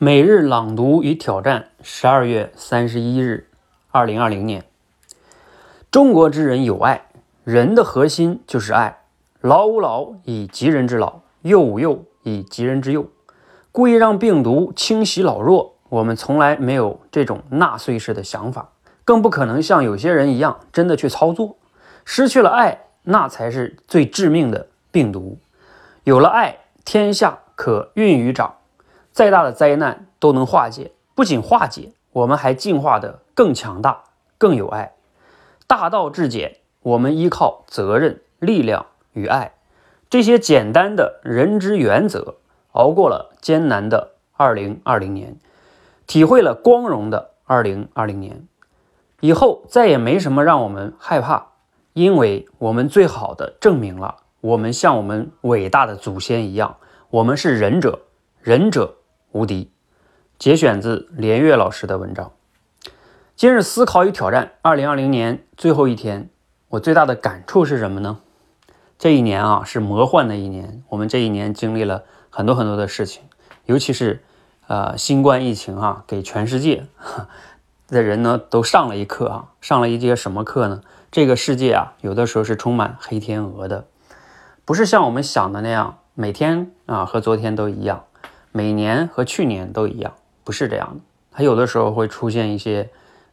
每日朗读与挑战，十二月三十一日，二零二零年。中国之人有爱，人的核心就是爱。老吾老以及人之老，幼吾幼以及人之幼。故意让病毒侵袭老弱，我们从来没有这种纳粹式的想法，更不可能像有些人一样真的去操作。失去了爱，那才是最致命的病毒。有了爱，天下可孕于长。再大的灾难都能化解，不仅化解，我们还进化的更强大、更有爱。大道至简，我们依靠责任、力量与爱这些简单的人之原则，熬过了艰难的二零二零年，体会了光荣的二零二零年。以后再也没什么让我们害怕，因为我们最好的证明了，我们像我们伟大的祖先一样，我们是仁者，仁者。无敌，节选自连岳老师的文章。今日思考与挑战，二零二零年最后一天，我最大的感触是什么呢？这一年啊，是魔幻的一年。我们这一年经历了很多很多的事情，尤其是呃新冠疫情啊，给全世界的人呢都上了一课啊，上了一节什么课呢？这个世界啊，有的时候是充满黑天鹅的，不是像我们想的那样，每天啊和昨天都一样。每年和去年都一样，不是这样的。它有的时候会出现一些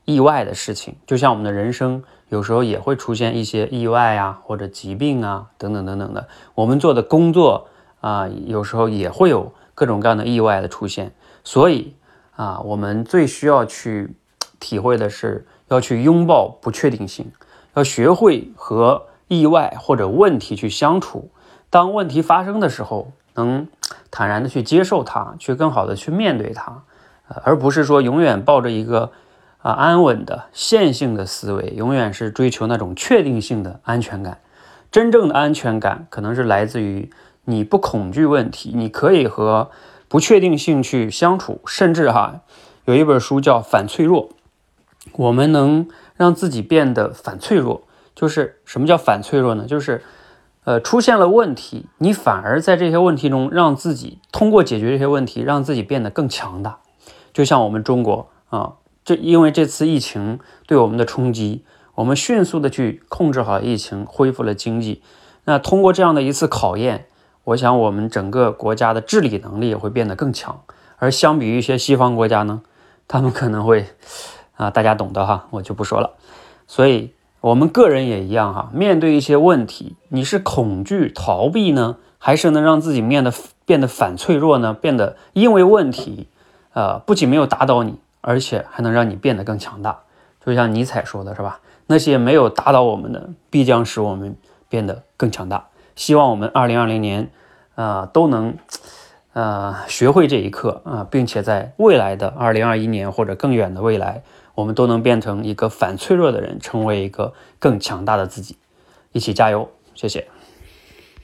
意外的事情，就像我们的人生有时候也会出现一些意外啊，或者疾病啊，等等等等的。我们做的工作啊，有时候也会有各种各样的意外的出现。所以啊，我们最需要去体会的是，要去拥抱不确定性，要学会和意外或者问题去相处。当问题发生的时候，能。坦然的去接受它，去更好的去面对它，呃，而不是说永远抱着一个啊安稳的线性的思维，永远是追求那种确定性的安全感。真正的安全感可能是来自于你不恐惧问题，你可以和不确定性去相处，甚至哈有一本书叫《反脆弱》，我们能让自己变得反脆弱，就是什么叫反脆弱呢？就是。呃，出现了问题，你反而在这些问题中，让自己通过解决这些问题，让自己变得更强大。就像我们中国啊，这因为这次疫情对我们的冲击，我们迅速的去控制好疫情，恢复了经济。那通过这样的一次考验，我想我们整个国家的治理能力也会变得更强。而相比于一些西方国家呢，他们可能会 啊，大家懂得哈，我就不说了。所以。我们个人也一样哈，面对一些问题，你是恐惧逃避呢，还是能让自己变得变得反脆弱呢？变得因为问题，呃，不仅没有打倒你，而且还能让你变得更强大。就像尼采说的是吧？那些没有打倒我们的，必将使我们变得更强大。希望我们二零二零年，啊，都能，呃，学会这一课啊，并且在未来的二零二一年或者更远的未来。我们都能变成一个反脆弱的人，成为一个更强大的自己，一起加油！谢谢。